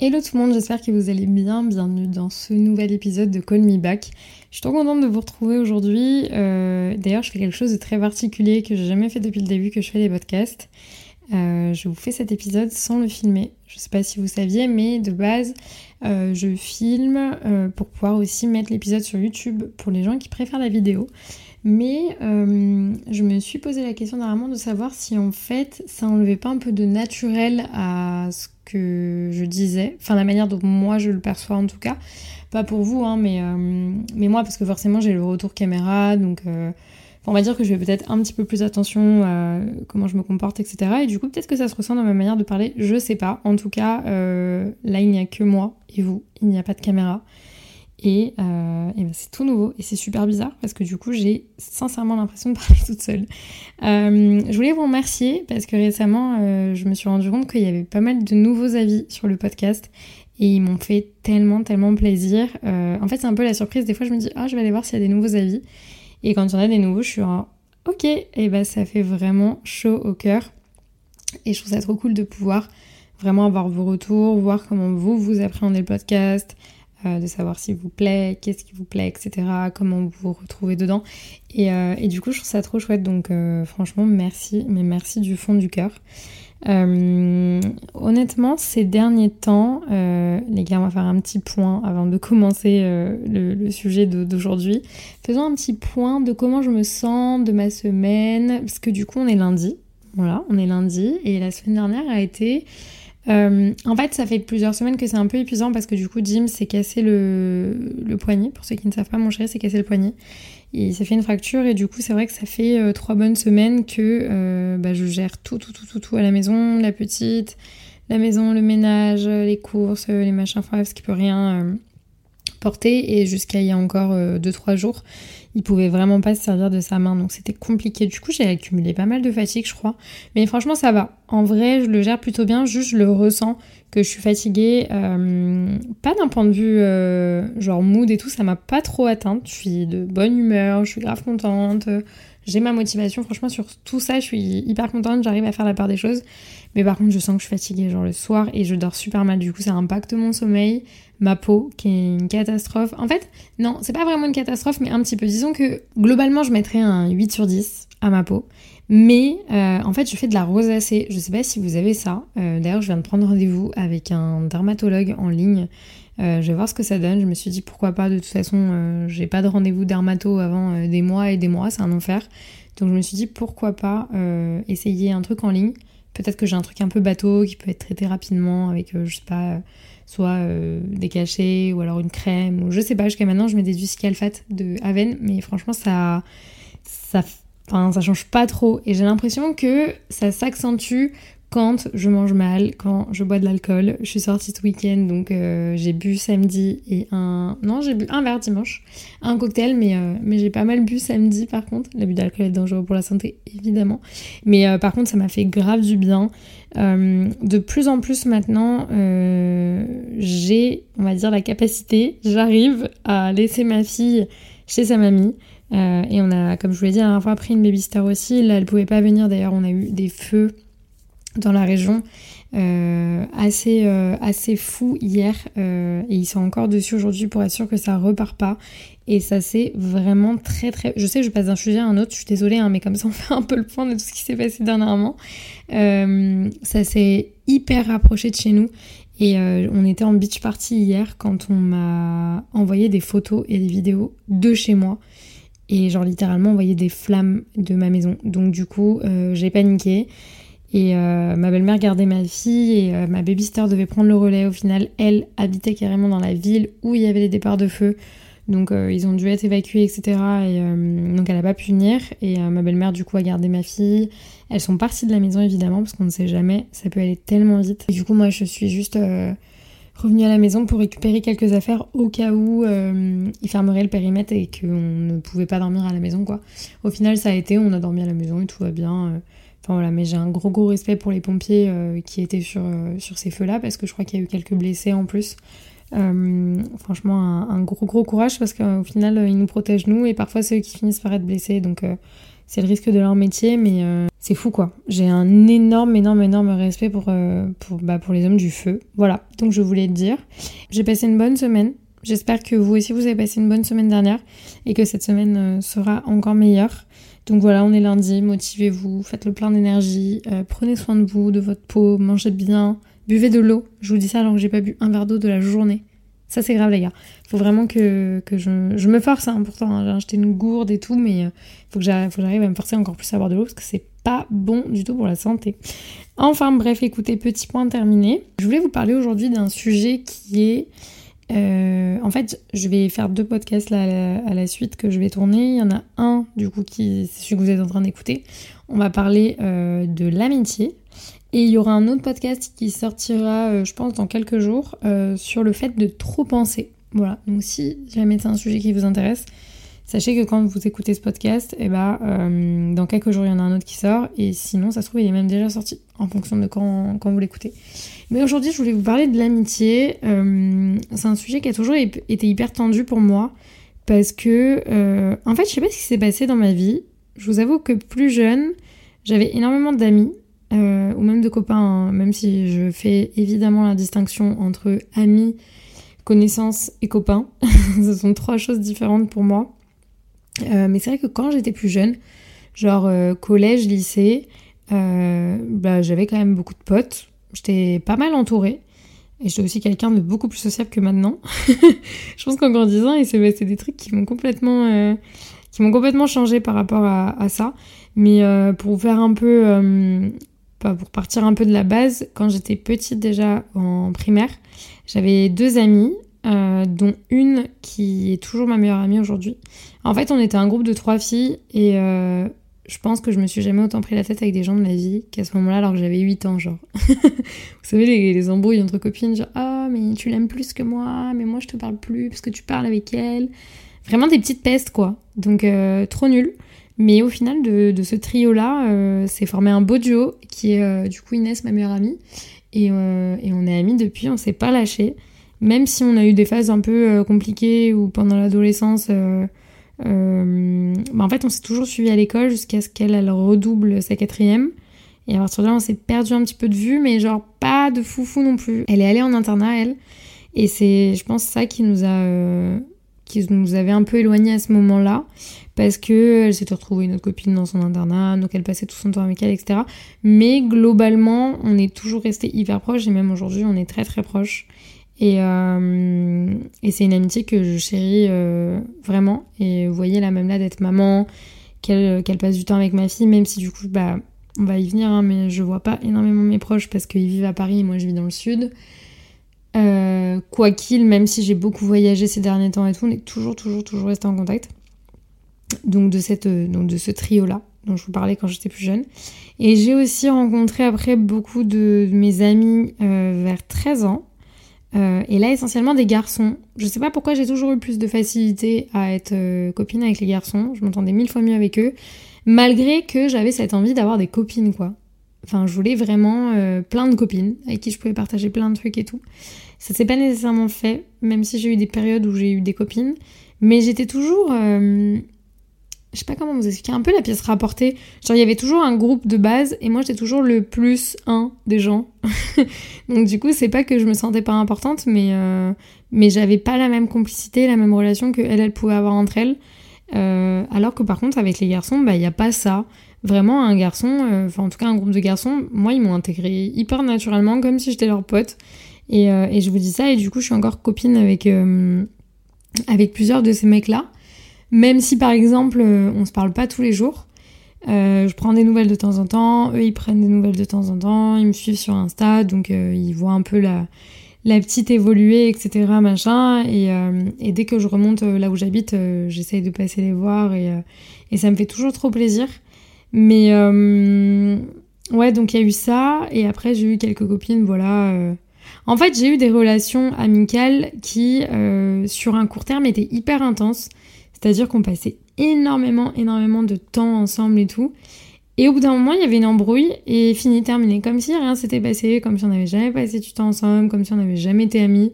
Hello tout le monde, j'espère que vous allez bien. Bienvenue dans ce nouvel épisode de Call Me Back. Je suis trop contente de vous retrouver aujourd'hui. Euh, D'ailleurs, je fais quelque chose de très particulier que j'ai jamais fait depuis le début que je fais les podcasts. Euh, je vous fais cet épisode sans le filmer. Je sais pas si vous saviez, mais de base, euh, je filme pour pouvoir aussi mettre l'épisode sur YouTube pour les gens qui préfèrent la vidéo. Mais euh, je me suis posé la question dernièrement de savoir si en fait ça enlevait pas un peu de naturel à ce que je disais, enfin la manière dont moi je le perçois en tout cas. Pas pour vous, hein, mais, euh, mais moi parce que forcément j'ai le retour caméra, donc euh, on va dire que je vais peut-être un petit peu plus attention à comment je me comporte, etc. Et du coup peut-être que ça se ressent dans ma manière de parler, je sais pas. En tout cas, là il n'y a que moi et vous, il n'y a pas de caméra. Et, euh, ben c'est tout nouveau et c'est super bizarre parce que du coup j'ai sincèrement l'impression de parler toute seule. Euh, je voulais vous remercier parce que récemment euh, je me suis rendu compte qu'il y avait pas mal de nouveaux avis sur le podcast et ils m'ont fait tellement tellement plaisir. En fait c'est un peu la surprise, des fois je me dis ah je vais aller voir s'il y a des nouveaux avis et quand il y en a des nouveaux je suis en ok et ben ça fait vraiment chaud au cœur et je trouve ça trop cool de pouvoir vraiment avoir vos retours, voir comment vous vous appréhendez le podcast. Euh, de savoir s'il vous plaît, qu'est-ce qui vous plaît, etc., comment vous vous retrouvez dedans. Et, euh, et du coup, je trouve ça trop chouette, donc euh, franchement, merci, mais merci du fond du cœur. honnêtement, ces derniers temps, les gars, on va faire un petit point avant de commencer le, le, sujet d'aujourd'hui. Faisons un petit point de comment je me sens de ma semaine, parce que du coup, on est lundi. Voilà, on est lundi, et la semaine dernière a été euh, en fait, ça fait plusieurs semaines que c'est un peu épuisant parce que du coup, Jim s'est cassé le, poignet. Pour ceux qui ne savent pas, mon chéri s'est cassé le poignet. Il s'est fait une fracture et du coup, c'est vrai que ça fait euh, trois bonnes semaines que euh, bah, je gère tout, tout, tout, tout, tout à la maison, la petite, la maison, le ménage, les courses, les machins, enfin, ce qui peut rien porter. Et jusqu'à il y a encore 2-3 jours, il pouvait vraiment pas se servir de sa main, donc c'était compliqué. Du coup, j'ai accumulé pas mal de fatigue, je crois. Mais franchement, ça va. En vrai, je le gère plutôt bien, juste je le ressens que je suis fatiguée. Euh, pas d'un point de vue euh, genre mood et tout, ça m'a pas trop atteinte. Je suis de bonne humeur, je suis grave contente. J'ai ma motivation, franchement, sur tout ça, je suis hyper contente, j'arrive à faire la part des choses. Mais par contre, je sens que je suis fatiguée, genre le soir, et je dors super mal. Du coup, ça impacte mon sommeil, ma peau, qui est une catastrophe. En fait, non, c'est pas vraiment une catastrophe, mais un petit peu. Disons que globalement, je mettrais un 8 sur 10 à ma peau. Mais euh, en fait, je fais de la rosacée. Je sais pas si vous avez ça. Euh, d'ailleurs, je viens de prendre rendez-vous avec un dermatologue en ligne. Euh, je vais voir ce que ça donne. Je me suis dit pourquoi pas. De toute façon, j'ai pas de rendez-vous dermato avant des mois et des mois. C'est un enfer. Donc je me suis dit pourquoi pas essayer un truc en ligne. Peut-être que j'ai un truc un peu bateau qui peut être traité rapidement avec, je sais pas soit euh, des cachets ou alors une crème ou je sais pas jusqu'à maintenant je mets des alphate de Aven mais franchement ça ça ça change pas trop et j'ai l'impression que ça s'accentue quand je mange mal, quand je bois de l'alcool. Je suis sortie ce week-end, donc euh, j'ai bu samedi et un... Non, j'ai bu un verre dimanche, un cocktail, mais, euh, mais j'ai pas mal bu samedi par contre. L'abus d'alcool est dangereux pour la santé, évidemment. Mais euh, par contre, ça m'a fait grave du bien. de plus en plus maintenant, j'ai, on va dire, la capacité, j'arrive à laisser ma fille chez sa mamie. et on a, comme je vous l'ai dit la dernière fois, pris une babysitter aussi. Là, elle pouvait pas venir d'ailleurs, on a eu des feux dans la région euh, assez, euh, assez fou hier euh, et ils sont encore dessus aujourd'hui pour être sûr que ça repart pas. Et ça c'est vraiment très très je sais je passe d'un sujet à un autre je suis désolée hein, mais comme ça on fait un peu le point de tout ce qui s'est passé dernièrement. Ça s'est hyper rapproché de chez nous et on était en beach party hier quand on m'a envoyé des photos et des vidéos de chez moi. Et genre littéralement envoyé des flammes de ma maison. Donc du coup j'ai paniqué Et ma belle-mère gardait ma fille et ma babysitter devait prendre le relais. Au final, elle habitait carrément dans la ville où il y avait les départs de feu. Donc ils ont dû être évacués, etc. Et donc elle n'a pas pu venir. Et ma belle-mère du coup a gardé ma fille. Elles sont parties de la maison évidemment parce qu'on ne sait jamais, ça peut aller tellement vite. Et du coup moi je suis juste revenue à la maison pour récupérer quelques affaires au cas où euh, ils fermeraient le périmètre et qu'on ne pouvait pas dormir à la maison quoi. Au final ça a été, on a dormi à la maison et tout va bien. Euh. Enfin voilà, mais j'ai un gros gros respect pour les pompiers euh, qui étaient sur, sur ces feux-là parce que je crois qu'il y a eu quelques blessés en plus. franchement un, gros gros courage parce qu'au final ils nous protègent nous et parfois c'est eux qui finissent par être blessés donc c'est le risque de leur métier, mais euh, c'est fou quoi. J'ai un énorme, énorme, énorme respect pour, euh, pour, bah, pour les hommes du feu. Voilà, donc je voulais te dire. J'ai passé une bonne semaine. J'espère que vous aussi vous avez passé une bonne semaine dernière et que cette semaine euh, sera encore meilleure. Donc voilà, on est lundi, motivez-vous, faites le plein d'énergie, prenez soin de vous, de votre peau, mangez bien, buvez de l'eau. Je vous dis ça alors que j'ai pas bu un verre d'eau de la journée. Ça, c'est grave, les gars. Faut vraiment que, que je, je, me force, hein, pourtant. Hein. J'ai acheté une gourde et tout, mais euh, faut que j'arrive à me forcer encore plus à boire de l'eau parce que c'est pas bon du tout pour la santé. Enfin, bref, écoutez, petit point terminé. Je voulais vous parler aujourd'hui d'un sujet qui est. Euh, en fait, je vais faire deux podcasts à la, suite que je vais tourner. Il y en a un, du coup, qui c'est celui que vous êtes en train d'écouter. On va parler euh, de l'amitié. Et il y aura un autre podcast qui sortira, euh, je pense, dans quelques jours, sur le fait de trop penser. Voilà, donc si jamais c'est un sujet qui vous intéresse, sachez que quand vous écoutez ce podcast, eh ben, euh, dans quelques jours, il y en a un autre qui sort, et sinon, ça se trouve, il est même déjà sorti, en fonction de quand, quand vous l'écoutez. Mais aujourd'hui, je voulais vous parler de l'amitié. c'est un sujet qui a toujours été hyper tendu pour moi, parce que, en fait, je sais pas ce qui s'est passé dans ma vie. Je vous avoue que plus jeune, j'avais énormément d'amis, euh, ou même de copains, hein, même si je fais évidemment la distinction entre amis, connaissances et copains. Ce sont trois choses différentes pour moi. Euh, mais c'est vrai que quand j'étais plus jeune, genre euh, collège, lycée, bah, j'avais quand même beaucoup de potes. J'étais pas mal entourée. Et j'étais aussi quelqu'un de beaucoup plus sociable que maintenant. je pense qu'en grandissant, passé des trucs qui m'ont complètement, qui m'ont complètement changé par rapport à, à ça. Mais pour vous faire un peu pour partir un peu de la base, quand j'étais petite déjà en primaire, j'avais deux amies, euh, dont une qui est toujours ma meilleure amie aujourd'hui. En fait, on était un groupe de trois filles et euh, je pense que je me suis jamais autant pris la tête avec des gens de ma vie qu'à ce moment-là, alors que j'avais 8 ans, genre. Vous savez, les, embrouilles entre copines, genre, ah, mais tu l'aimes plus que moi, mais moi je te parle plus parce que tu parles avec elle. Vraiment des petites pestes, quoi. Donc, euh, trop nul. Mais au final, de, ce trio-là, s'est formé un beau duo qui est du coup Inès, ma meilleure amie. Euh, et, on est amis depuis, on s'est pas lâché. Même si on a eu des phases un peu compliquées ou pendant l'adolescence, bah, en fait, on s'est toujours suivi à l'école jusqu'à ce qu'elle redouble sa quatrième. Et à partir de là, on s'est perdu un petit peu de vue, mais genre pas de foufou non plus. Elle est allée en internat, elle. Et c'est, je pense, ça qui nous a, qui nous avait un peu éloignés à ce moment-là parce que elle s'était retrouvée une autre copine dans son internat, donc elle passait tout son temps avec elle, etc. Mais globalement, on est toujours resté hyper proches et même aujourd'hui, on est très très proches. Et, euh, et c'est une amitié que je chéris euh, vraiment. Et vous voyez, là même là d'être maman, qu'elle passe du temps avec ma fille, même si du coup, bah, on va y venir, hein, mais je vois pas énormément mes proches parce qu'ils vivent à Paris et moi je vis dans le sud. Euh, quoi qu'il, même si j'ai beaucoup voyagé ces derniers temps et tout, on est toujours, toujours, toujours resté en contact donc de, cette, euh, donc de ce trio-là dont je vous parlais quand j'étais plus jeune. Et j'ai aussi rencontré après beaucoup de mes amis euh, vers 13 ans. Euh, et là, essentiellement des garçons. Je sais pas pourquoi j'ai toujours eu plus de facilité à être copine avec les garçons. Je m'entendais mille fois mieux avec eux. Malgré que j'avais cette envie d'avoir des copines, quoi. Enfin, je voulais vraiment plein de copines avec qui je pouvais partager plein de trucs et tout. Ça s'est pas nécessairement fait, même si j'ai eu des périodes où j'ai eu des copines. Mais j'étais toujours je sais pas comment vous expliquer, un peu la pièce rapportée. Genre, il y avait toujours un groupe de base et moi j'étais toujours le plus un des gens. Donc, du coup, c'est pas que je me sentais pas importante, mais, euh, mais j'avais pas la même complicité, la même relation que elle, pouvait avoir entre elles. Euh, alors que par contre, avec les garçons, bah, il y a pas ça. Vraiment, un garçon, euh, enfin, en tout cas, un groupe de garçons, moi, ils m'ont intégré hyper naturellement, comme si j'étais leur pote. Et, et, je vous dis ça, et du coup, je suis encore copine avec, avec plusieurs de ces mecs-là. Même si par exemple euh, on se parle pas tous les jours, je prends des nouvelles de temps en temps, eux ils prennent des nouvelles de temps en temps, ils me suivent sur Insta, donc ils voient un peu la, la petite évoluer, etc. machin. Et, et dès que je remonte là où j'habite, j'essaye de passer les voir et, et ça me fait toujours trop plaisir. Mais ouais, donc il y a eu ça, et après j'ai eu quelques copines, voilà en fait, j'ai eu des relations amicales qui, euh, sur un court terme, étaient hyper intenses. C'est-à-dire qu'on passait énormément, énormément de temps ensemble et tout. Et au bout d'un moment, il y avait une embrouille et fini, terminé. Comme si rien s'était passé, comme si on n'avait jamais passé du temps ensemble, comme si on n'avait jamais été amis.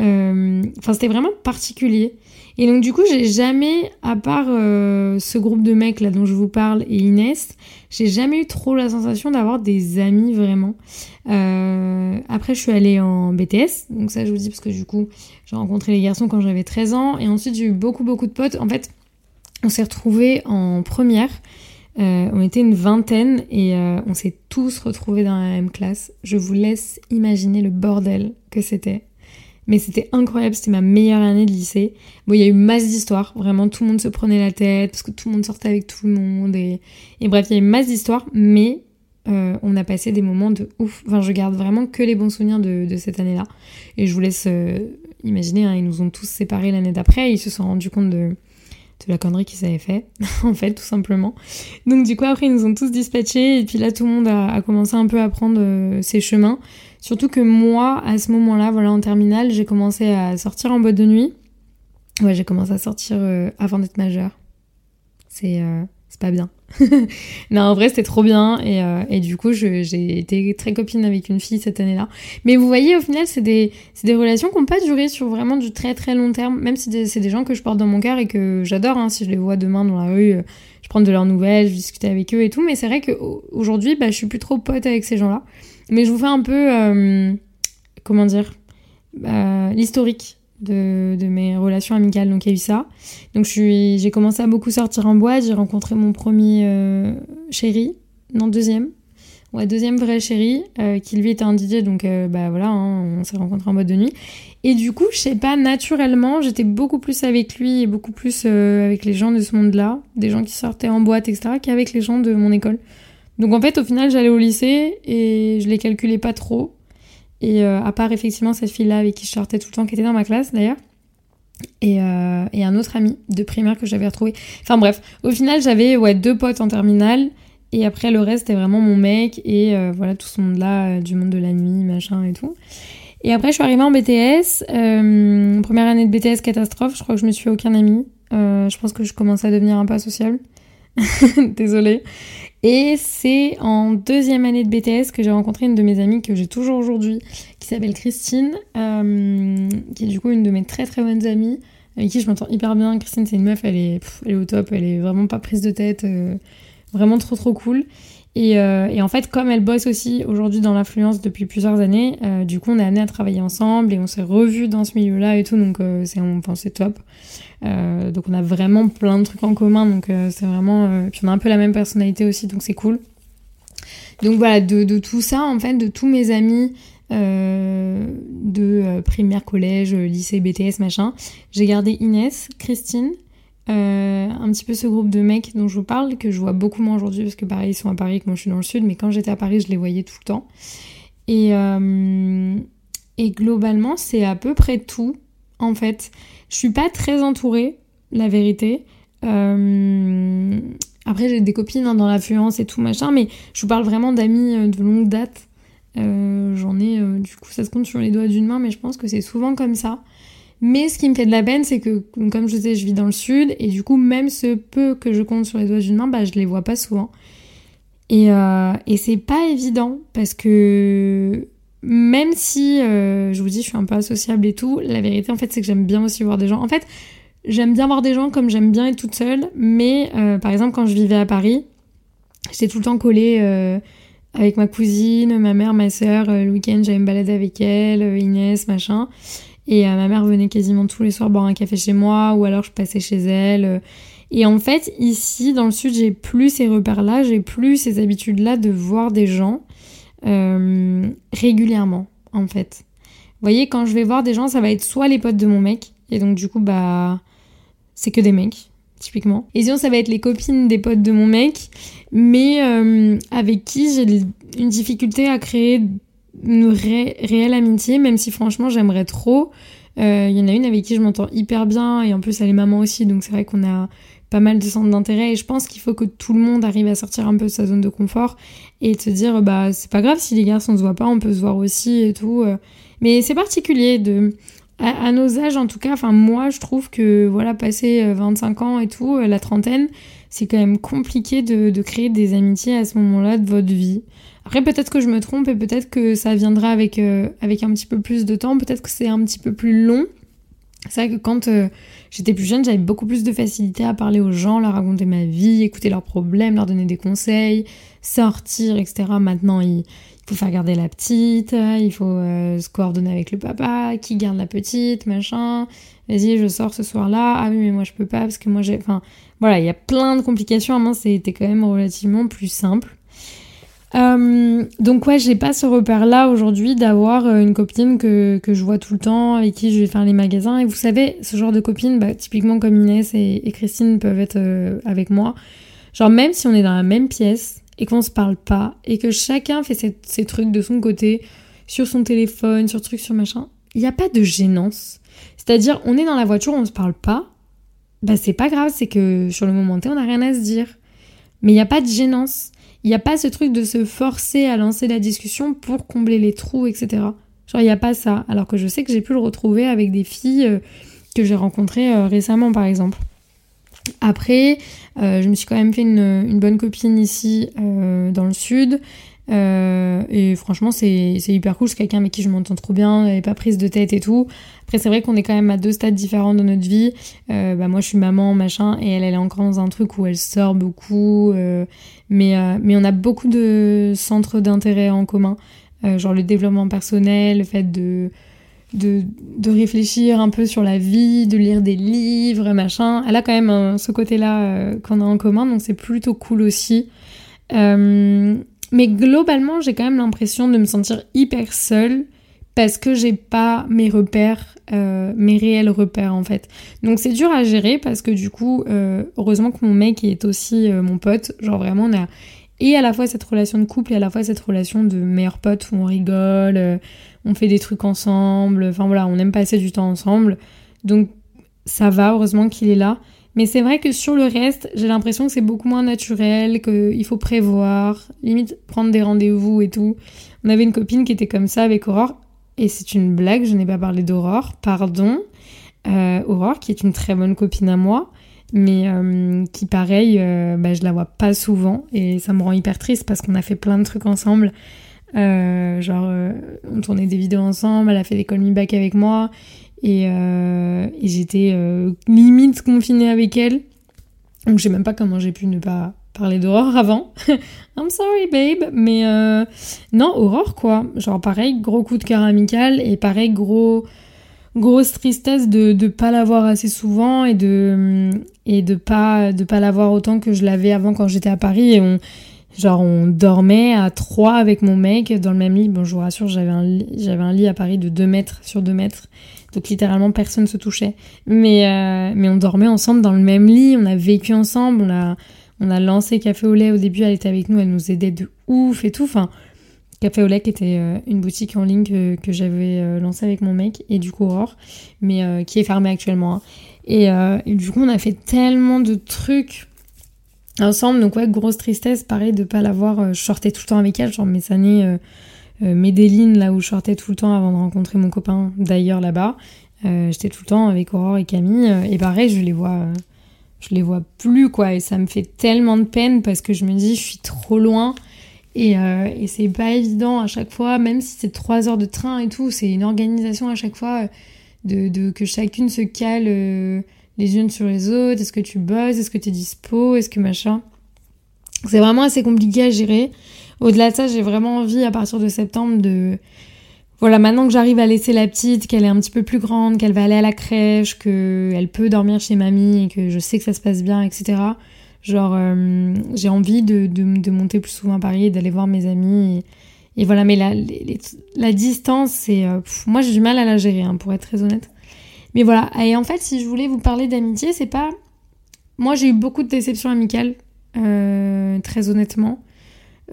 Euh, enfin, c'était vraiment particulier. Et donc, du coup, j'ai jamais, à part euh, ce groupe de mecs là dont je vous parle et Inès, j'ai jamais eu trop la sensation d'avoir des amis vraiment. Euh, après, je suis allée en BTS, donc ça, je vous dis parce que du coup, j'ai rencontré les garçons quand j'avais 13 ans. Et ensuite, j'ai eu beaucoup, beaucoup de potes. En fait, on s'est retrouvés en première. Euh, on était une vingtaine et on s'est tous retrouvés dans la même classe. Je vous laisse imaginer le bordel que c'était. Mais c'était incroyable, c'était ma meilleure année de lycée. Bon, il y a eu masse d'histoires, vraiment tout le monde se prenait la tête parce que tout le monde sortait avec tout le monde et, bref, il y a eu masse d'histoires, mais euh, on a passé des moments de ouf. Enfin, je garde vraiment que les bons souvenirs de, cette année-là. Et je vous laisse euh, imaginer, hein, ils nous ont tous séparés l'année d'après, ils se sont rendus compte de, la connerie qu'ils avaient fait, en fait, tout simplement. Donc du coup, après, ils nous ont tous dispatchés, et puis là, tout le monde a, a commencé un peu à prendre euh, ses chemins. Surtout que moi, à ce moment-là, voilà, en terminale, j'ai commencé à sortir en boîte de nuit. Ouais, j'ai commencé à sortir euh, avant d'être majeure. C'est euh, pas bien. non, en vrai, c'était trop bien. Et, euh, et du coup, j'ai été très copine avec une fille cette année-là. Mais vous voyez, au final, c'est des, des relations qui n'ont pas duré sur vraiment du très très long terme. Même si c'est des gens que je porte dans mon cœur et que j'adore. Hein, si je les vois demain dans la rue, je prends de leurs nouvelles, je discute avec eux et tout. Mais c'est vrai qu'aujourd'hui, bah, je suis plus trop pote avec ces gens-là. Mais je vous fais un peu, euh, comment dire, euh, l'historique de, mes relations amicales. Donc il y a eu ça. Donc j'ai commencé à beaucoup sortir en boîte. J'ai rencontré mon premier euh, chéri, non deuxième. Ouais, deuxième vrai chéri, qui lui était un DJ, donc bah voilà, hein, on s'est rencontrés en boîte de nuit. Et du coup, je sais pas, naturellement, j'étais beaucoup plus avec lui et beaucoup plus avec les gens de ce monde-là, des gens qui sortaient en boîte, etc., qu'avec les gens de mon école. Donc en fait, au final, j'allais au lycée et je les calculais pas trop. Et euh, à part effectivement cette fille-là avec qui je sortais tout le temps, qui était dans ma classe d'ailleurs, et, euh, et, un autre ami de primaire que j'avais retrouvé. Enfin bref, au final, j'avais ouais, deux potes en terminale. Et après, le reste, c'était vraiment mon mec et euh, voilà, tout ce monde-là, du monde de la nuit, machin et tout. Et après, je suis arrivée en BTS. première année de BTS, catastrophe. Je crois que je me suis aucun ami. je pense que je commençais à devenir un peu sociable. Désolée. Et c'est en deuxième année de BTS que j'ai rencontré une de mes amies que j'ai toujours aujourd'hui, qui s'appelle Christine, euh, qui est du coup une de mes très très bonnes amies, avec qui je m'entends hyper bien. Christine, c'est une meuf, elle est, elle est au top, elle est vraiment pas prise de tête, euh, vraiment trop trop cool. Et, euh, et, en fait, comme elle bosse aussi aujourd'hui dans l'influence depuis plusieurs années, du coup, on est amené à travailler ensemble et on s'est revus dans ce milieu-là et tout, donc c'est enfin, top. Euh, donc on a vraiment plein de trucs en commun, donc euh, c'est vraiment... Euh, puis on a un peu la même personnalité aussi, donc c'est cool. Donc voilà, de, tout ça, en fait, de tous mes amis de primaire, collège, lycée, BTS, machin, j'ai gardé Inès, Christine, un petit peu ce groupe de mecs dont je vous parle, que je vois beaucoup moins aujourd'hui, parce que pareil, ils sont à Paris, que moi je suis dans le sud, mais quand j'étais à Paris, je les voyais tout le temps. Et, et globalement, c'est à peu près tout, en fait. Je suis pas très entourée, la vérité. Euh, après, j'ai des copines hein, dans l'affluence et tout machin, mais je vous parle vraiment d'amis euh, de longue date. Euh, j'en ai, du coup, ça se compte sur les doigts d'une main, mais je pense que c'est souvent comme ça. Mais ce qui me fait de la peine, c'est que, comme je disais, je vis dans le sud, et du coup, même ce peu que je compte sur les doigts d'une main, bah, je les vois pas souvent. Et, et c'est pas évident, parce que même si euh, je vous dis je suis un peu associable et tout, la vérité en fait c'est que j'aime bien aussi voir des gens. En fait, j'aime bien voir des gens comme j'aime bien être toute seule, mais euh, par exemple quand je vivais à Paris, j'étais tout le temps collée euh, avec ma cousine, ma mère, ma soeur. le week-end j'allais me balader avec elle, Inès, machin. Et ma mère venait quasiment tous les soirs boire un café chez moi, ou alors je passais chez elle. Et en fait, ici, dans le sud, j'ai plus ces repères-là, j'ai plus ces habitudes-là de voir des gens. Euh, régulièrement, en fait. Vous voyez, quand je vais voir des gens, ça va être soit les potes de mon mec, et donc du coup, bah, c'est que des mecs. typiquement. Et sinon, ça va être les copines des potes de mon mec, mais euh, avec qui j'ai une difficulté à créer une réelle amitié, même si franchement j'aimerais trop. Il euh, y en a une avec qui je m'entends hyper bien, et en plus elle est maman aussi, donc c'est vrai qu'on a pas mal de centres d'intérêt, et je pense qu'il faut que tout le monde arrive à sortir un peu de sa zone de confort, et se dire, bah c'est pas grave si les garçons se voient pas, on peut se voir aussi, et tout. Euh. Mais c'est particulier de à, nos âges en tout cas, enfin moi je trouve que voilà, passer 25 euh, ans et tout, la trentaine, c'est quand même compliqué de, créer des amitiés à ce moment-là de votre vie. Après peut-être que je me trompe et peut-être que ça viendra avec, euh, avec un petit peu plus de temps, peut-être que c'est un petit peu plus long. C'est vrai que quand j'étais plus jeune, j'avais beaucoup plus de facilité à parler aux gens, leur raconter ma vie, écouter leurs problèmes, leur donner des conseils, sortir, etc. Maintenant, il faut faire garder la petite, il faut euh, se coordonner avec le papa, qui garde la petite, machin. Vas-y, je sors ce soir-là. Ah oui, mais moi je peux pas parce que moi j'ai. Enfin, voilà, il y a plein de complications. À moi, c'était quand même relativement plus simple. Euh, donc ouais, j'ai pas ce repère-là aujourd'hui d'avoir euh, une copine que, que, je vois tout le temps, avec qui je vais faire les magasins. Et vous savez, ce genre de copine, bah, typiquement comme Inès et, Christine peuvent être avec moi. Genre même si on est dans la même pièce, et qu'on se parle pas et que chacun fait ses, trucs de son côté, sur son téléphone, sur truc, sur machin, il n'y a pas de gênance. C'est-à-dire, on est dans la voiture, on se parle pas, bah c'est pas grave, c'est que sur le moment T, on n'a rien à se dire. Mais il n'y a pas de gênance. Il n'y a pas ce truc de se forcer à lancer la discussion pour combler les trous, etc. Genre, il n'y a pas ça. Alors que je sais que j'ai pu le retrouver avec des filles euh, que j'ai rencontrées euh, récemment, par exemple. Après, euh, je me suis quand même fait une, bonne copine ici dans le sud. Et franchement, c'est hyper cool. C'est quelqu'un avec qui je m'entends trop bien, elle pas prise de tête et tout. Après, c'est vrai qu'on est quand même à deux stades différents dans notre vie. bah, moi, je suis maman, machin, et elle, elle est encore dans un truc où elle sort beaucoup. mais, mais on a beaucoup de centres d'intérêt en commun. genre le développement personnel, le fait de de, réfléchir un peu sur la vie, de lire des livres, machin. Elle a quand même euh, ce côté-là euh, qu'on a en commun, donc c'est plutôt cool aussi. Euh, mais globalement, j'ai quand même l'impression de me sentir hyper seule parce que j'ai pas mes repères, mes réels repères en fait. Donc c'est dur à gérer parce que du coup, heureusement que mon mec est aussi mon pote. Genre vraiment, on a et à la fois cette relation de couple et à la fois cette relation de meilleur pote où on rigole on fait des trucs ensemble, enfin voilà, on aime passer du temps ensemble. Donc ça va, heureusement qu'il est là. Mais c'est vrai que sur le reste, j'ai l'impression que c'est beaucoup moins naturel, qu'il faut prévoir, limite prendre des rendez-vous et tout. On avait une copine qui était comme ça avec Aurore, et c'est une blague, je n'ai pas parlé d'Aurore, pardon. Euh, Aurore, qui est une très bonne copine à moi, mais euh, qui pareil, euh, bah, je la vois pas souvent, et ça me rend hyper triste parce qu'on a fait plein de trucs ensemble. Euh, genre, on tournait des vidéos ensemble, elle a fait des call me back avec moi. Et, et j'étais limite confinée avec elle. Donc je sais même pas comment j'ai pu ne pas parler d'Aurore avant. I'm sorry babe. Mais non, Aurore quoi. Genre pareil, gros coup de cœur amical. Et pareil, gros grosse tristesse de ne pas l'avoir assez souvent et de et de pas de pas l'avoir autant que je l'avais avant quand j'étais à Paris et on Genre, on dormait à trois avec mon mec dans le même lit. Bon, je vous rassure, j'avais un, j'avais un lit à Paris de 2 mètres sur 2 mètres. Donc, littéralement, personne se touchait. Mais, euh, mais on dormait ensemble dans le même lit. On a vécu ensemble. On a, on a lancé Café au lait au début. Elle était avec nous. Elle nous aidait de ouf et tout. Enfin, Café au lait qui était euh, une boutique en ligne que, j'avais euh, lancée avec mon mec et du coup Aurore, mais qui est fermée actuellement. Hein. Et, du coup, on a fait tellement de trucs ensemble. Donc ouais, grosse tristesse, pareil de pas l'avoir. Euh, je sortais tout le temps avec elle, genre mes années euh, euh Medellin, là où je sortais tout le temps avant de rencontrer mon copain d'ailleurs là-bas. Euh, j'étais tout le temps avec Aurore et Camille. et pareil, je les vois, je les vois plus quoi. Et ça me fait tellement de peine parce que je me dis, je suis trop loin. Et, et c'est pas évident à chaque fois, même si c'est trois heures de train et tout, c'est une organisation à chaque fois de, de que chacune se cale les unes sur les autres Est-ce que tu bosses? Est-ce que tu es dispo? Est-ce que machin? C'est vraiment assez compliqué à gérer. Au-delà de ça, j'ai vraiment envie à partir de septembre de... Voilà, maintenant que j'arrive à laisser la petite, qu'elle est un petit peu plus grande, qu'elle va aller à la crèche, qu'elle peut dormir chez mamie et que je sais que ça se passe bien, etc. Genre, euh, j'ai envie de, de, monter plus souvent à Paris et d'aller voir mes amis. Et, voilà, mais la, la distance, c'est... Euh, moi, j'ai du mal à la gérer, hein, pour être très honnête. Mais voilà, et en fait, si je voulais vous parler d'amitié, c'est pas moi j'ai eu beaucoup de déceptions amicales, euh, très honnêtement.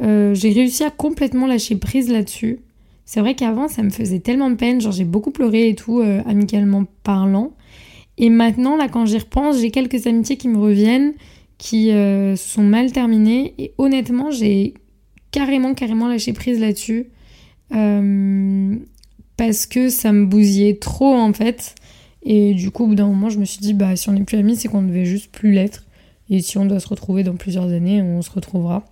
Euh, j'ai réussi à complètement lâcher prise là-dessus. C'est vrai qu'avant ça me faisait tellement de peine, genre j'ai beaucoup pleuré et tout, euh, amicalement parlant. Et maintenant, là, quand j'y repense, j'ai quelques amitiés qui me reviennent, qui sont mal terminées. Et honnêtement, j'ai carrément, carrément lâché prise là-dessus. parce que ça me bousillait trop en fait. Et du coup, au bout d'un moment, je me suis dit, bah, si on n'est plus amis, c'est qu'on ne devait juste plus l'être. Et si on doit se retrouver dans plusieurs années, on se retrouvera.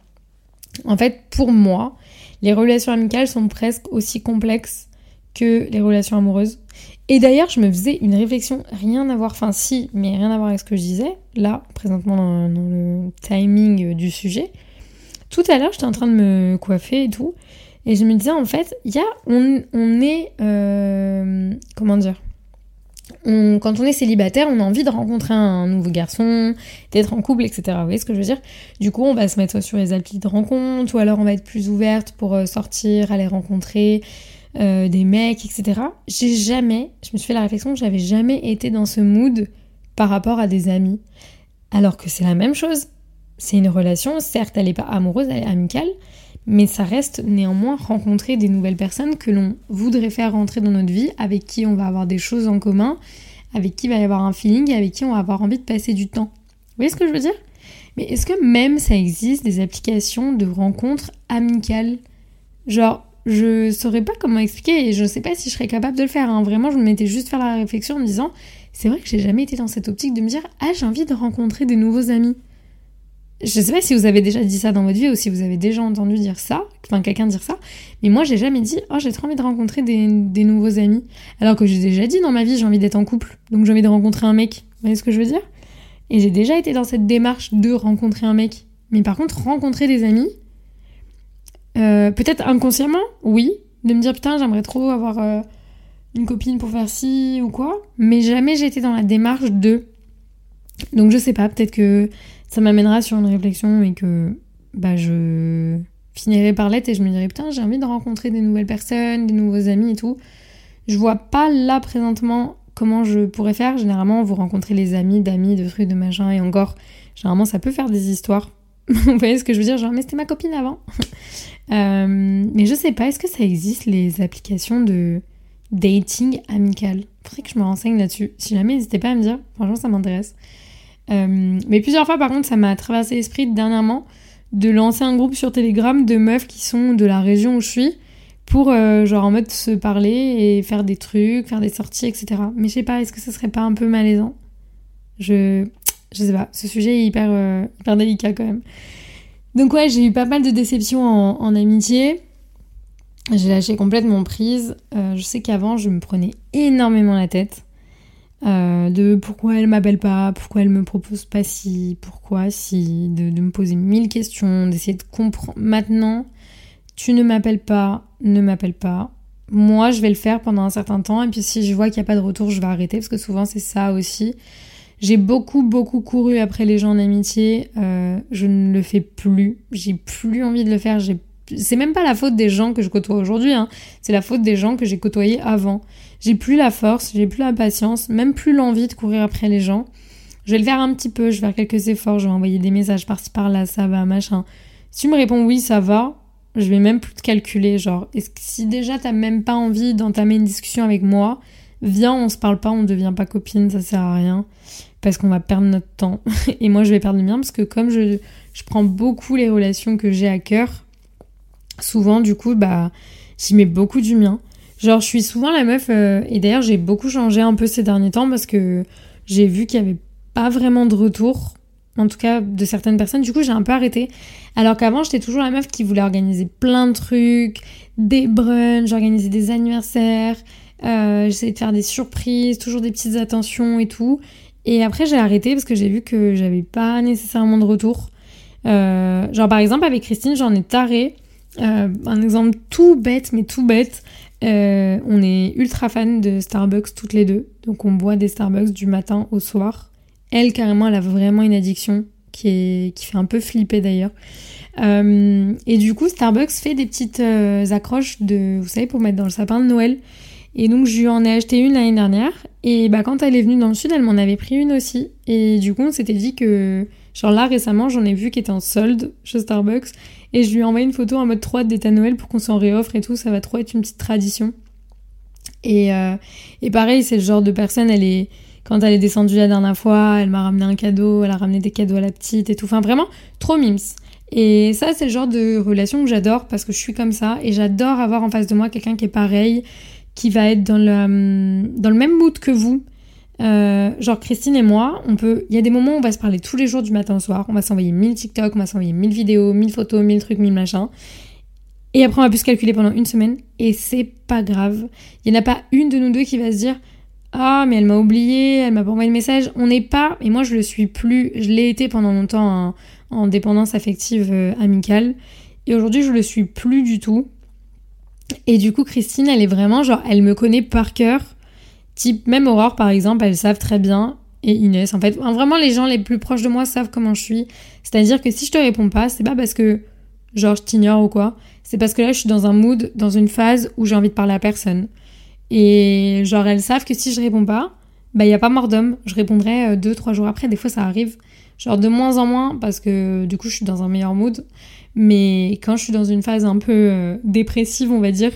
En fait, pour moi, les relations amicales sont presque aussi complexes que les relations amoureuses. Et d'ailleurs, je me faisais une réflexion, rien à voir, enfin si, mais rien à voir avec ce que je disais, là, présentement dans, le timing du sujet. Tout à l'heure, j'étais en train de me coiffer et tout, et je me disais, en fait, il y a, on, on est, euh, comment dire, quand on est célibataire, on a envie de rencontrer un nouveau garçon, d'être en couple, etc. Vous voyez ce que je veux dire? Du coup, on va se mettre sur les applis de rencontre, ou alors on va être plus ouverte pour euh, sortir, aller rencontrer euh, des mecs, etc. J'ai jamais, je me suis fait la réflexion j'avais jamais été dans ce mood par rapport à des amis. Alors que c'est la même chose. C'est une relation, certes, elle n'est pas amoureuse, elle est amicale, mais ça reste néanmoins rencontrer des nouvelles personnes que l'on voudrait faire rentrer dans notre vie, avec qui on va avoir des choses en commun, avec qui il va y avoir un feeling avec qui on va avoir envie de passer du temps. Vous voyez ce que je veux dire? Mais est-ce que même ça existe des applications de rencontres amicales? Genre, je saurais pas comment expliquer et je sais pas si je serais capable de le faire. Hein. Vraiment, je me mettais juste faire la réflexion en me disant, c'est vrai que j'ai jamais été dans cette optique de me dire, ah, j'ai envie de rencontrer des nouveaux amis. Je sais pas si vous avez déjà dit ça dans votre vie ou si vous avez déjà entendu dire ça, enfin quelqu'un dire ça, mais moi j'ai jamais dit oh j'ai trop envie de rencontrer des, nouveaux amis. Alors que j'ai déjà dit dans ma vie j'ai envie d'être en couple, donc j'ai envie de rencontrer un mec. Vous voyez ce que je veux dire? Et j'ai déjà été dans cette démarche de rencontrer un mec. Mais par contre rencontrer des amis, euh, peut-être inconsciemment, oui, de me dire putain j'aimerais trop avoir euh, une copine pour faire ci ou quoi, mais jamais j'ai été dans la démarche de. Donc je sais pas, peut-être que ça m'amènera sur une réflexion et que bah, je finirai par l'être et je me dirai putain j'ai envie de rencontrer des nouvelles personnes, des nouveaux amis et tout. Je vois pas là présentement comment je pourrais faire. Généralement vous rencontrez les amis d'amis, de trucs, de machin et encore, généralement ça peut faire des histoires. vous voyez ce que je veux dire? Genre mais c'était ma copine avant. euh, mais je sais pas, est-ce que ça existe les applications de dating amical? Faudrait que je me renseigne là-dessus. Si jamais n'hésitez pas à me dire, franchement ça m'intéresse. Euh, mais plusieurs fois, par contre, ça m'a traversé l'esprit dernièrement de lancer un groupe sur Telegram de meufs qui sont de la région où je suis pour, euh, genre, en mode se parler et faire des trucs, faire des sorties, etc. Mais je sais pas, est-ce que ça serait pas un peu malaisant? Je. Sais pas, ce sujet est hyper, euh, hyper délicat quand même. Donc, ouais, j'ai eu pas mal de déceptions en amitié. J'ai lâché complètement prise. je sais qu'avant, je me prenais énormément la tête. Euh, de pourquoi elle m'appelle pas, pourquoi elle me propose pas si, pourquoi si, de, me poser mille questions, d'essayer de comprendre. Maintenant, tu ne m'appelles pas, ne m'appelle pas. Moi, je vais le faire pendant un certain temps, et puis si je vois qu'il n'y a pas de retour, je vais arrêter, parce que souvent c'est ça aussi. J'ai beaucoup, beaucoup couru après les gens en amitié, euh, je ne le fais plus, j'ai plus envie de le faire, j'ai c'est même pas la faute des gens que je côtoie aujourd'hui, hein. c'est la faute des gens que j'ai côtoyés avant. J'ai plus la force, j'ai plus la patience, même plus l'envie de courir après les gens. Je vais le faire un petit peu, je vais faire quelques efforts, je vais envoyer des messages par-ci par-là, ça va, machin. Si tu me réponds oui, ça va, je vais même plus te calculer. Genre, si déjà t'as même pas envie d'entamer une discussion avec moi, viens, on se parle pas, on devient pas copine, ça sert à rien. Parce qu'on va perdre notre temps. Et moi, je vais perdre le mien parce que comme je, je prends beaucoup les relations que j'ai à cœur, souvent, du coup, bah, j'y mets beaucoup du mien. Genre, je suis souvent la meuf, euh, et d'ailleurs, j'ai beaucoup changé un peu ces derniers temps parce que j'ai vu qu'il n'y avait pas vraiment de retour, en tout cas de certaines personnes. Du coup, j'ai un peu arrêté. Alors qu'avant, j'étais toujours la meuf qui voulait organiser plein de trucs, des brunchs, j'organisais des anniversaires, euh, j'essayais de faire des surprises, toujours des petites attentions et tout. Et après, j'ai arrêté parce que j'ai vu que j'avais pas nécessairement de retour. Euh, genre, par exemple, avec Christine, j'en ai taré. Un exemple tout bête, mais tout bête. Euh, on est ultra fan de Starbucks toutes les deux, donc on boit des Starbucks du matin au soir. Elle, carrément, elle a vraiment une addiction qui, est, qui fait un peu flipper d'ailleurs. Euh, et du coup, Starbucks fait des petites euh, accroches de, vous savez, pour mettre dans le sapin de Noël. Et donc je lui en ai acheté une l'année dernière. Et bah quand elle est venue dans le sud, elle m'en avait pris une aussi. Et du coup, on s'était dit que, genre là récemment, j'en ai vu qui était en solde chez Starbucks. Et je lui ai envoyé une photo en mode 3 d'état Noël pour qu'on s'en réoffre et tout. Ça va trop être une petite tradition. Et, euh, et pareil, c'est le genre de personne, elle est quand elle est descendue la dernière fois, elle m'a ramené un cadeau, elle a ramené des cadeaux à la petite et tout. Enfin, vraiment, trop mimes. Et ça, c'est le genre de relation que j'adore parce que je suis comme ça et j'adore avoir en face de moi quelqu'un qui est pareil, qui va être dans le, dans le même mood que vous. Euh, genre Christine et moi, on peut, il y a des moments où on va se parler tous les jours du matin au soir, on va s'envoyer 1000 TikTok, on va s'envoyer 1000 vidéos, 1000 photos, 1000 trucs, 1000 machins. Et après, on va plus se calculer pendant une semaine et c'est pas grave. Il n'y en a pas une de nous deux qui va se dire ah, mais elle m'a oublié, elle m'a pas envoyé de message. On n'est pas, et moi je le suis plus, je l'ai été pendant longtemps en, dépendance affective euh, amicale, et aujourd'hui je le suis plus du tout. Et du coup, Christine, elle est vraiment genre, elle me connaît par cœur. Même Aurore par exemple, elles savent très bien. Et Inès, en fait, vraiment les gens les plus proches de moi savent comment je suis. C'est-à-dire que si je te réponds pas, c'est pas parce que, genre, je t'ignore ou quoi. C'est parce que là, je suis dans un mood, dans une phase où j'ai envie de parler à personne. Et genre, elles savent que si je réponds pas, bah, il n'y a pas mort d'homme. Je répondrai euh, deux, trois jours après. Des fois, ça arrive. Genre, de moins en moins, parce que du coup, je suis dans un meilleur mood. Mais quand je suis dans une phase un peu euh, dépressive, on va dire,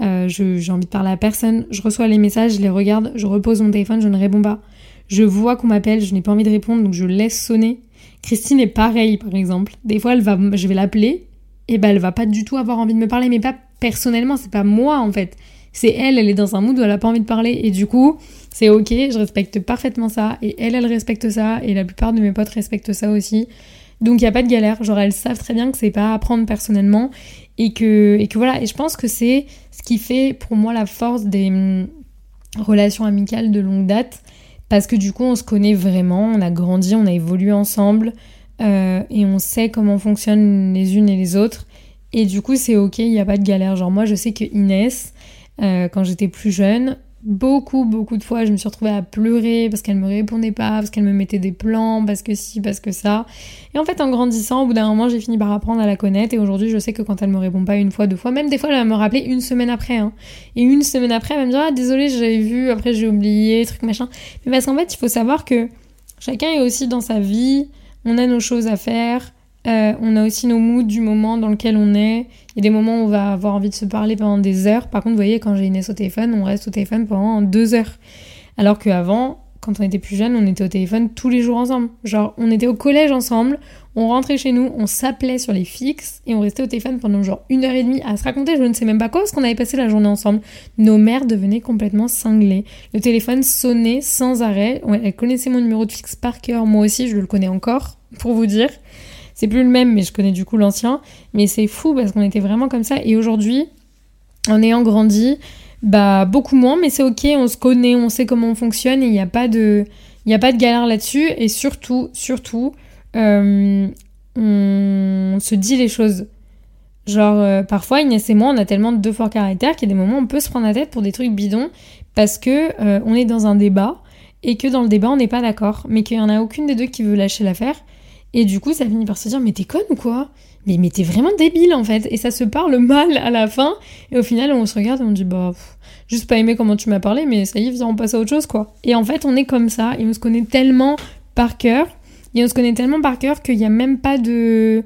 euh, j'ai envie de parler à personne. Je reçois les messages, je les regarde, je repose mon téléphone, je ne réponds pas. Je vois qu'on m'appelle, je n'ai pas envie de répondre, donc je laisse sonner. Christine est pareille, par exemple. Des fois, elle va, je vais l'appeler, et ben, elle va pas du tout avoir envie de me parler, mais pas personnellement, c'est pas moi, en fait c'est elle, elle est dans un mood où elle a pas envie de parler et du coup, c'est ok, je respecte parfaitement ça et elle, elle respecte ça et la plupart de mes potes respectent ça aussi. Donc il y a pas de galère, genre elles savent très bien que c'est pas à prendre personnellement et que voilà, et je pense que c'est ce qui fait pour moi la force des hum, relations amicales de longue date parce que du coup, on se connaît vraiment, on a grandi, on a évolué ensemble euh, et on sait comment fonctionnent les unes et les autres. Et du coup, c'est ok, il n'y a pas de galère. Genre, moi, je sais que Inès, euh, quand j'étais plus jeune. Beaucoup, beaucoup de fois, je me suis retrouvée à pleurer parce qu'elle me répondait pas, parce qu'elle me mettait des plans, parce que si, parce que ça. Et en fait, en grandissant, au bout d'un moment, j'ai fini par apprendre à la connaître. Et aujourd'hui, je sais que quand elle me répond pas une fois, deux fois, même des fois, elle va me rappeler une semaine après. Hein. Et une semaine après, elle va me dire Ah, désolé, j'avais vu, après j'ai oublié, truc machin. Mais parce qu'en fait, il faut savoir que chacun est aussi dans sa vie, on a nos choses à faire. Euh, on a aussi nos moods du moment dans lequel on est. Il y a des moments où on va avoir envie de se parler pendant des heures. Par contre, vous voyez, quand j'ai Inès au téléphone, on reste au téléphone pendant deux heures. Alors qu'avant, quand on était plus jeune, on était au téléphone tous les jours ensemble. Genre, on était au collège ensemble, on rentrait chez nous, on s'appelait sur les fixes et on restait au téléphone pendant genre une heure et demie à se raconter, je ne sais même pas quoi, parce qu'on avait passé la journée ensemble. Nos mères devenaient complètement cinglées. Le téléphone sonnait sans arrêt. Elle connaissait mon numéro de fixe par cœur, moi aussi, je le connais encore, pour vous dire. C'est plus le même, mais je connais du coup l'ancien. Mais c'est fou parce qu'on était vraiment comme ça. Et aujourd'hui, en ayant grandi, bah beaucoup moins, mais c'est ok, on se connaît, on sait comment on fonctionne et il n'y a pas de, il a pas de galère là-dessus. Et surtout, surtout, euh, on se dit les choses. Genre, euh, parfois, Inès et moi, on a tellement de deux forts caractères qu'il y a des moments où on peut se prendre la tête pour des trucs bidons parce que euh, on est dans un débat et que dans le débat, on n'est pas d'accord, mais qu'il n'y en a aucune des deux qui veut lâcher l'affaire. Et du coup, ça finit par se dire, mais t'es conne ou quoi? Mais, t'es vraiment débile en fait. Et ça se parle mal à la fin. Et au final, on se regarde et on dit, bah, juste pas aimé comment tu m'as parlé, mais ça y est, on passe à autre chose quoi. Et en fait, on est comme ça et on se connaît tellement par cœur. Et on se connaît tellement par cœur qu'il n'y a même pas de.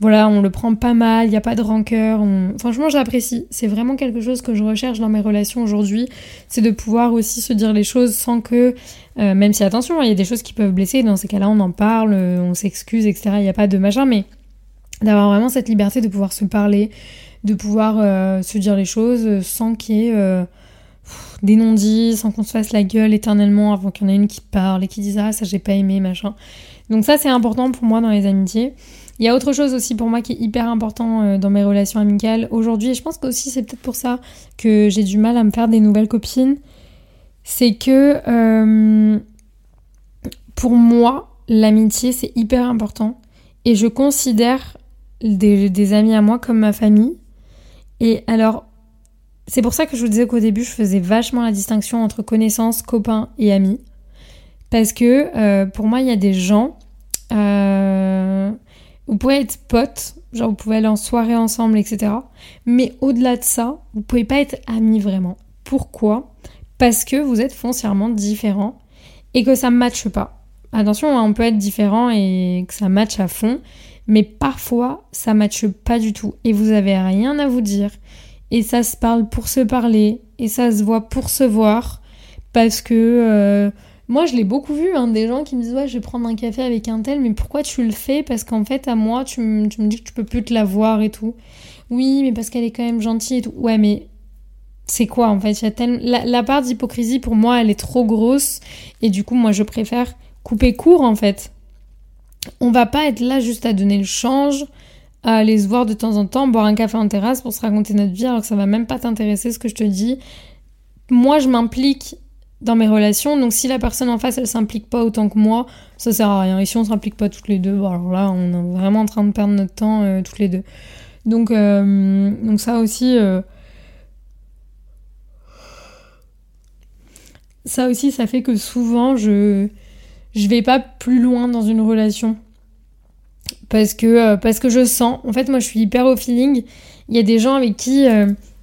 Voilà, on le prend pas mal, il n'y a pas de rancœur. Franchement, j'apprécie. C'est vraiment quelque chose que je recherche dans mes relations aujourd'hui. C'est de pouvoir aussi se dire les choses sans que euh, même si attention, il y a des choses qui peuvent blesser, dans ces cas-là on en parle, euh, on s'excuse, etc. Il n'y a pas de machin, mais d'avoir vraiment cette liberté de pouvoir se parler, de pouvoir euh, se dire les choses sans qu'il y ait des non-dits, sans qu'on se fasse la gueule éternellement avant qu'il y en ait une qui parle et qui dise ah ça j'ai pas aimé, machin. Donc ça c'est important pour moi dans les amitiés. Il y a autre chose aussi pour moi qui est hyper important dans mes relations amicales aujourd'hui, et je pense qu'aussi c'est peut-être pour ça que j'ai du mal à me faire des nouvelles copines c'est que euh, pour moi, l'amitié, c'est hyper important. Et je considère des, amis à moi comme ma famille. Et alors, c'est pour ça que je vous disais qu'au début, je faisais vachement la distinction entre connaissances, copains et amis. Parce que euh, pour moi, il y a des gens. Euh, vous pouvez être potes, genre vous pouvez aller en soirée ensemble, etc. Mais au-delà de ça, vous pouvez pas être amis vraiment. Pourquoi? Parce que vous êtes foncièrement différents et que ça ne matche pas. Attention, hein, on peut être différent et que ça matche à fond, mais parfois ça matche pas du tout. Et vous avez rien à vous dire. Et ça se parle pour se parler. Et ça se voit pour se voir. Parce que euh, moi je l'ai beaucoup vu hein, des gens qui me disent ouais je vais prendre un café avec un tel mais pourquoi tu le fais? Parce qu'en fait à moi tu, me dis que tu peux plus te la voir et tout. Oui mais parce qu'elle est quand même gentille et tout. Ouais mais c'est quoi en fait? La, la part d'hypocrisie pour moi elle est trop grosse. Et du coup moi je préfère couper court en fait. On va pas être là juste à donner le change, à aller se voir de temps en temps, boire un café en terrasse pour se raconter notre vie alors que ça va même pas t'intéresser ce que je te dis. Moi, je m'implique dans mes relations, donc si la personne en face elle s'implique pas autant que moi, ça sert à rien. Et si on s'implique pas toutes les deux, bon, alors là on est vraiment en train de perdre notre temps euh, toutes les deux. Donc, euh, donc ça aussi. Euh, ça aussi, ça fait que souvent je je vais pas plus loin dans une relation. Parce que, parce que je sens. En fait, moi, je suis hyper au feeling. Il y a des gens avec qui.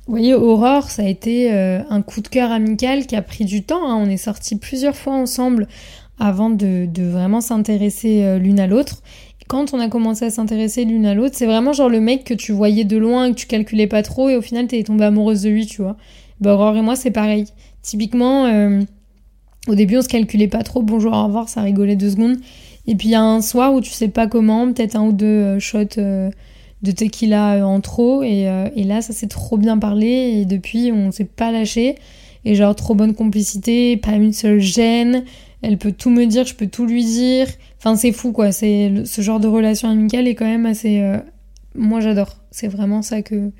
Euh, vous voyez, Aurore, ça a été euh, un coup de cœur amical qui a pris du temps. Hein. On est sortis plusieurs fois ensemble avant de, vraiment s'intéresser l'une à l'autre. Quand on a commencé à s'intéresser l'une à l'autre, c'est vraiment genre le mec que tu voyais de loin, que tu calculais pas trop, et au final, t'es tombée amoureuse de lui, tu vois. Bah, Aurore et moi, c'est pareil. Typiquement, au début, on se calculait pas trop. Bonjour, au revoir, ça rigolait deux secondes. Et puis il y a un soir où tu sais pas comment, peut-être un ou deux euh, shots euh, de tequila euh, en trop. Et, et là, ça s'est trop bien parlé. Et depuis, on s'est pas lâché. Et genre, trop bonne complicité, pas une seule gêne. Elle peut tout me dire, je peux tout lui dire. Enfin, c'est fou quoi. C'est ce genre de relation amicale est quand même assez. Moi, j'adore. C'est vraiment ça que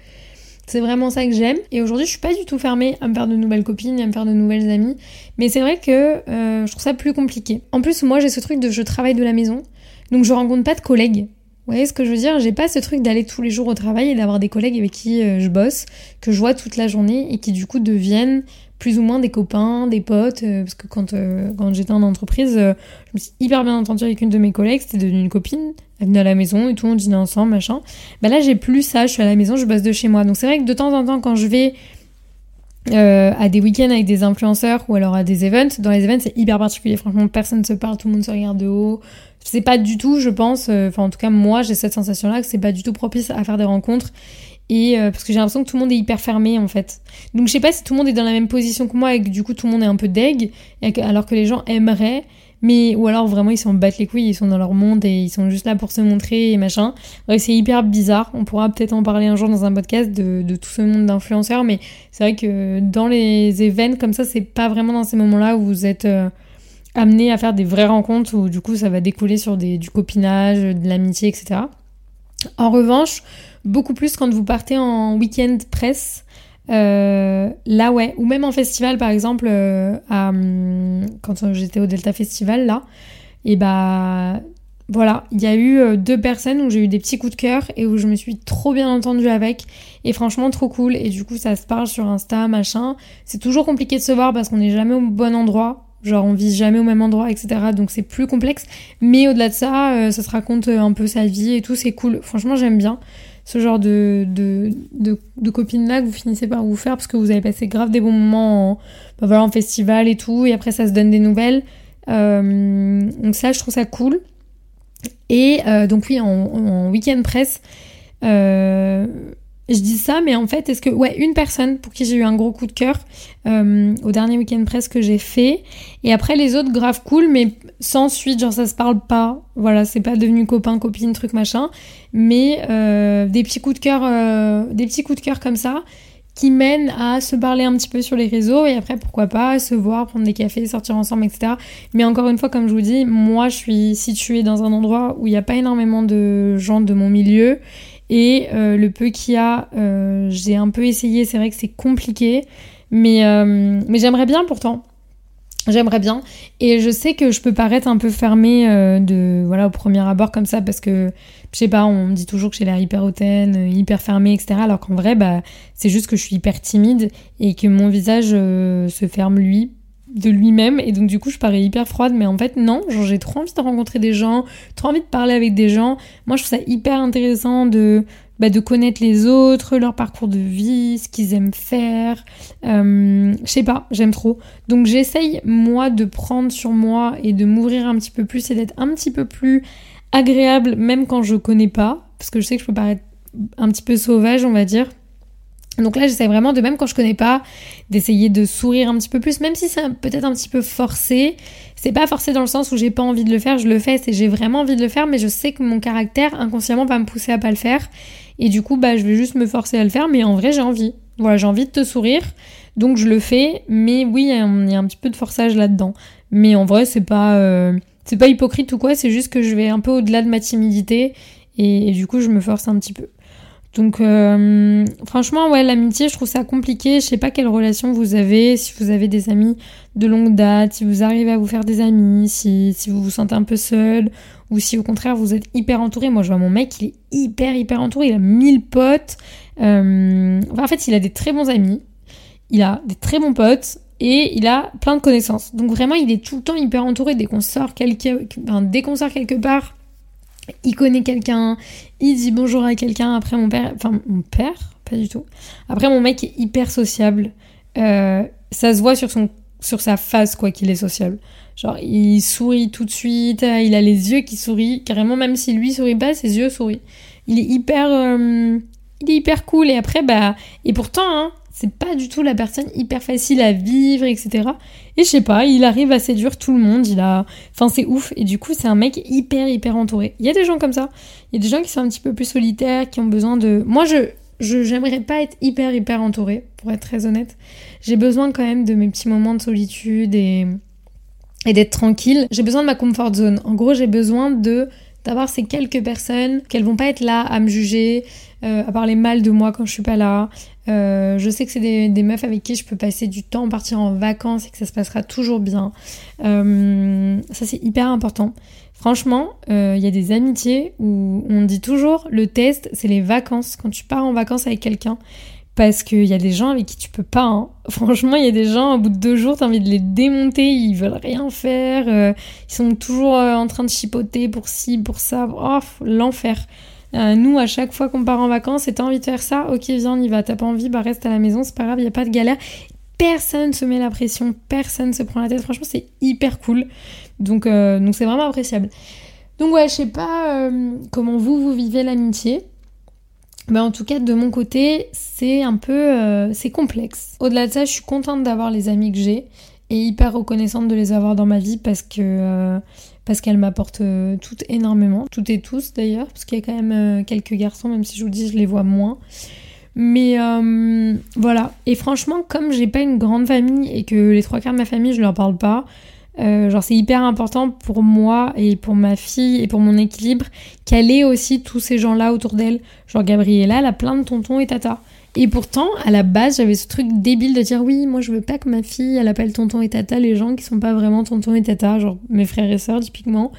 c'est vraiment ça que j'aime. Et aujourd'hui, je suis pas du tout fermée à me faire de nouvelles copines, à me faire de nouvelles amies. Mais c'est vrai que euh, je trouve ça plus compliqué. En plus, moi, j'ai ce truc de je travaille de la maison. Donc, je rencontre pas de collègues. Vous voyez ce que je veux dire? J'ai pas ce truc d'aller tous les jours au travail et d'avoir des collègues avec qui euh, je bosse, que je vois toute la journée et qui du coup deviennent plus ou moins des copains, des potes. Euh, parce que quand, quand j'étais en entreprise, je me suis hyper bien entendue avec une de mes collègues, c'était devenu une copine. Elle venait à la maison et tout, on dînait ensemble, machin. Bah là, j'ai plus ça, je suis à la maison, je bosse de chez moi. Donc c'est vrai que de temps en temps, quand je vais euh, à des week-ends avec des influenceurs ou alors à des events, dans les events, c'est hyper particulier. Franchement, personne ne se parle, tout le monde se regarde de haut. C'est pas du tout, je pense, euh, enfin en tout cas, moi, j'ai cette sensation-là que c'est pas du tout propice à faire des rencontres. Et euh, parce que j'ai l'impression que tout le monde est hyper fermé en fait. Donc je sais pas si tout le monde est dans la même position que moi et que du coup tout le monde est un peu deg, alors que les gens aimeraient mais ou alors vraiment ils s'en battent les couilles, ils sont dans leur monde et ils sont juste là pour se montrer et machin. Bref, c'est hyper bizarre. On pourra peut-être en parler un jour dans un podcast de, de tout ce monde d'influenceurs, mais c'est vrai que dans les événements comme ça, c'est pas vraiment dans ces moments-là où vous êtes euh, amené à faire des vraies rencontres où du coup ça va découler sur du copinage, de l'amitié, etc. En revanche, beaucoup plus quand vous partez en week-end presse euh, là, ouais. Ou même en festival, par exemple, euh, hum, quand j'étais au Delta Festival, là, et bah voilà, il y a eu euh, deux personnes où j'ai eu des petits coups de cœur et où je me suis trop bien entendue avec. Et franchement, trop cool. Et du coup, ça se parle sur Insta, machin. C'est toujours compliqué de se voir parce qu'on n'est jamais au bon endroit. Genre, on vise jamais au même endroit, etc. Donc, c'est plus complexe. Mais au-delà de ça, ça se raconte un peu sa vie et tout. C'est cool. Franchement, j'aime bien ce genre de, de, de, copines-là que vous finissez par vous faire parce que vous avez passé grave des bons moments en, bah voilà, en festival et tout, et après ça se donne des nouvelles. Euh, donc ça, je trouve ça cool. Et euh, donc oui, en, en week-end presse, euh, je dis ça, mais en fait, est-ce que ouais, une personne pour qui j'ai eu un gros coup de cœur euh, au dernier week-end presse que j'ai fait, et après les autres grave cool, mais sans suite, genre ça se parle pas, voilà, c'est pas devenu copain, copine, truc machin, mais euh, des petits coups de cœur, euh, des petits coups de cœur comme ça qui mènent à se parler un petit peu sur les réseaux et après pourquoi pas se voir, prendre des cafés, sortir ensemble, etc. Mais encore une fois, comme je vous dis, moi je suis située dans un endroit où il n'y a pas énormément de gens de mon milieu et euh, le peu qu'il y a, euh, j'ai un peu essayé, c'est vrai que c'est compliqué, mais, euh, mais j'aimerais bien pourtant. J'aimerais bien. Et je sais que je peux paraître un peu fermée de, voilà, au premier abord comme ça, parce que, je sais pas, on me dit toujours que j'ai l'air hyper hautaine, hyper fermée, etc. Alors qu'en vrai, bah, c'est juste que je suis hyper timide et que mon visage se ferme lui de lui-même et donc du coup je parais hyper froide mais en fait non genre j'ai trop envie de rencontrer des gens trop envie de parler avec des gens moi je trouve ça hyper intéressant de bah, de connaître les autres, leur parcours de vie, ce qu'ils aiment faire. Euh, je sais pas, j'aime trop. Donc j'essaye moi de prendre sur moi et de m'ouvrir un petit peu plus et d'être un petit peu plus agréable même quand je connais pas, parce que je sais que je peux paraître un petit peu sauvage, on va dire. Donc là, j'essaie vraiment de, même quand je connais pas, d'essayer de sourire un petit peu plus, même si c'est peut-être un petit peu forcé. C'est pas forcé dans le sens où j'ai pas envie de le faire, je le fais, c'est j'ai vraiment envie de le faire, mais je sais que mon caractère inconsciemment va me pousser à pas le faire. Et du coup, bah, je vais juste me forcer à le faire, mais en vrai, j'ai envie. Voilà, j'ai envie de te sourire, donc je le fais, mais oui, il y a un petit peu de forçage là-dedans. Mais en vrai, c'est pas, euh, c'est pas hypocrite ou quoi, c'est juste que je vais un peu au-delà de ma timidité, et du coup, je me force un petit peu. Donc euh, franchement, ouais, l'amitié, je trouve ça compliqué. Je sais pas quelle relation vous avez, si vous avez des amis de longue date, si vous arrivez à vous faire des amis, si, si vous vous sentez un peu seul, ou si au contraire vous êtes hyper entouré. Moi, je vois mon mec, il est hyper, hyper entouré. Il a mille potes. Euh, en fait, il a des très bons amis. Il a des très bons potes et il a plein de connaissances. Donc vraiment, il est tout le temps hyper entouré. Dès qu'on sort quelque, dès qu'on sort quelque part, il connaît quelqu'un, il dit bonjour à quelqu'un. Après, mon père, enfin, mon père, pas du tout. Après, mon mec est hyper sociable. Euh, ça se voit sur, son, sur sa face, quoi, qu'il est sociable. Genre, il sourit tout de suite, il a les yeux qui sourient. Carrément, même si lui sourit pas, ses yeux sourient. Il est hyper, euh, il est hyper cool. Et après, bah, et pourtant, hein, c'est pas du tout la personne hyper facile à vivre, etc. Et je sais pas, il arrive à séduire tout le monde, il a... Enfin, c'est ouf. Et du coup, c'est un mec hyper, hyper entouré. Il y a des gens comme ça. Il y a des gens qui sont un petit peu plus solitaires, qui ont besoin de... Moi, je... Je j'aimerais pas être hyper hyper entourée, pour être très honnête. J'ai besoin quand même de mes petits moments de solitude et, et d'être tranquille. J'ai besoin de ma comfort zone. En gros, j'ai besoin de d'avoir ces quelques personnes qu'elles vont pas être là à me juger, euh, à parler mal de moi quand je suis pas là. Euh, je sais que c'est des, meufs avec qui je peux passer du temps, partir en vacances et que ça se passera toujours bien. Euh, ça c'est hyper important. Franchement, il y a des amitiés où on dit toujours le test c'est les vacances. Quand tu pars en vacances avec quelqu'un, parce qu'il y a des gens avec qui tu peux pas. Hein. Franchement, il y a des gens, au bout de deux jours, t'as envie de les démonter, ils veulent rien faire, euh, ils sont toujours euh, en train de chipoter pour ci, pour ça. Oh, l'enfer. Euh, nous, à chaque fois qu'on part en vacances, et t'as envie de faire ça, ok, viens, on y va. T'as pas envie, bah reste à la maison, c'est pas grave, y a pas de galère. Personne se met la pression, personne se prend la tête. Franchement, c'est hyper cool. Donc, donc c'est vraiment appréciable. Donc ouais, je sais pas comment vous, vous vivez l'amitié. Mais en tout cas, de mon côté, c'est un peu... Euh, c'est complexe. Au-delà de ça, je suis contente d'avoir les amis que j'ai et hyper reconnaissante de les avoir dans ma vie parce que... Euh, parce qu'elles m'apportent euh, toutes énormément, toutes et tous d'ailleurs, parce qu'il y a quand même quelques garçons, même si je vous dis, je les vois moins. Mais voilà. Et franchement, comme j'ai pas une grande famille et que les trois quarts de ma famille, je leur parle pas, euh, genre c'est hyper important pour moi et pour ma fille et pour mon équilibre qu'elle ait aussi tous ces gens-là autour d'elle. Genre Gabriella, elle a plein de tontons et tata. Et pourtant, à la base, j'avais ce truc débile de dire oui, moi je veux pas que ma fille, elle appelle tonton et tata les gens qui sont pas vraiment tonton et tata, genre mes frères et sœurs typiquement.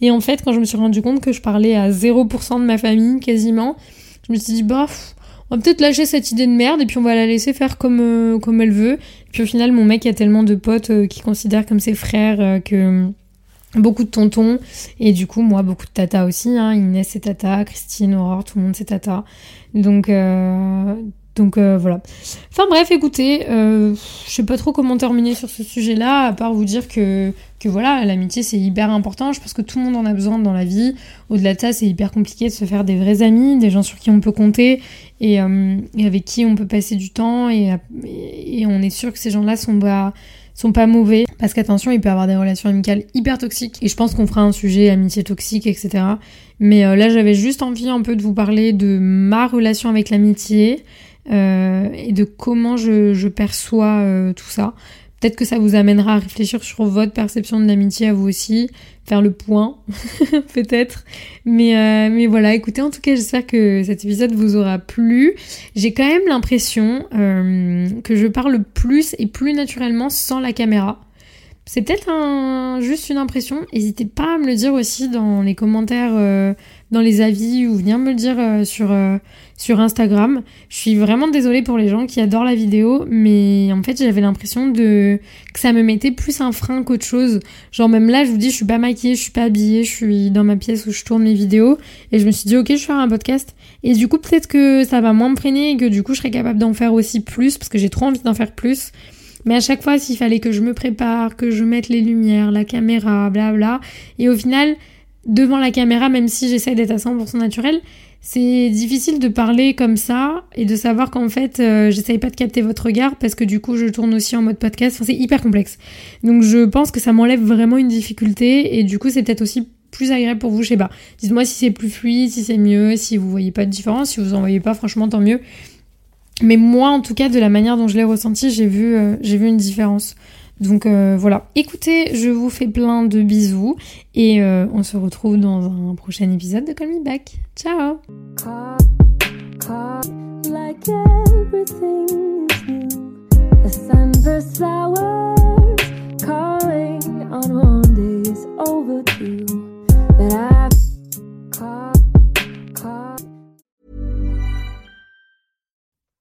Et en fait, quand je me suis rendu compte que je parlais à 0% de ma famille quasiment, je me suis dit bof, on va peut-être lâcher cette idée de merde et puis on va la laisser faire comme, euh, comme elle veut. Et puis au final, mon mec a tellement de potes euh, qui considèrent comme ses frères euh, que beaucoup de tontons et du coup moi beaucoup de tata aussi hein. Inès c'est tata Christine Aurore tout le monde c'est tata donc donc euh, voilà. Enfin bref, écoutez, euh, je sais pas trop comment terminer sur ce sujet-là, à part vous dire que, que voilà, l'amitié c'est hyper important. Je pense que tout le monde en a besoin dans la vie. Au-delà de ça, c'est hyper compliqué de se faire des vrais amis, des gens sur qui on peut compter et, euh, avec qui on peut passer du temps et, et on est sûr que ces gens-là sont pas sont pas mauvais parce qu'attention il peut y avoir des relations amicales hyper toxiques et je pense qu'on fera un sujet amitié toxique etc mais là j'avais juste envie un peu de vous parler de ma relation avec l'amitié euh, et de comment je, perçois euh, tout ça. Peut-être que ça vous amènera à réfléchir sur votre perception de l'amitié à vous aussi, faire le point, peut-être. Mais, euh, mais voilà, écoutez, en tout cas, j'espère que cet épisode vous aura plu. J'ai quand même l'impression que je parle plus et plus naturellement sans la caméra. C'est peut-être juste une impression. N'hésitez pas à me le dire aussi dans les commentaires, euh, dans les avis ou venir me le dire euh, sur, euh, sur Instagram. Je suis vraiment désolée pour les gens qui adorent la vidéo, mais en fait j'avais l'impression de que ça me mettait plus un frein qu'autre chose. Genre même là, je vous dis, je suis pas maquillée, je suis pas habillée, je suis dans ma pièce où je tourne mes vidéos et je me suis dit ok, je vais faire un podcast. Et du coup peut-être que ça va moins me freiner et que du coup je serais capable d'en faire aussi plus parce que j'ai trop envie d'en faire plus. Mais à chaque fois, s'il fallait que je me prépare, que je mette les lumières, la caméra, blabla, et au final, devant la caméra, même si j'essaie d'être à 100% naturel, c'est difficile de parler comme ça et de savoir qu'en fait, euh, j'essaye pas de capter votre regard parce que du coup, je tourne aussi en mode podcast. Enfin, c'est hyper complexe. Donc, je pense que ça m'enlève vraiment une difficulté et du coup, c'est peut-être aussi plus agréable pour vous, je sais pas. Dites-moi si c'est plus fluide, si c'est mieux, si vous voyez pas de différence, si vous en voyez pas, franchement, tant mieux. Mais moi, en tout cas, de la manière dont je l'ai ressenti, j'ai vu, euh, vu une différence. Donc euh, voilà. Écoutez, je vous fais plein de bisous et euh, on se retrouve dans un prochain épisode de Call Me Back. Ciao.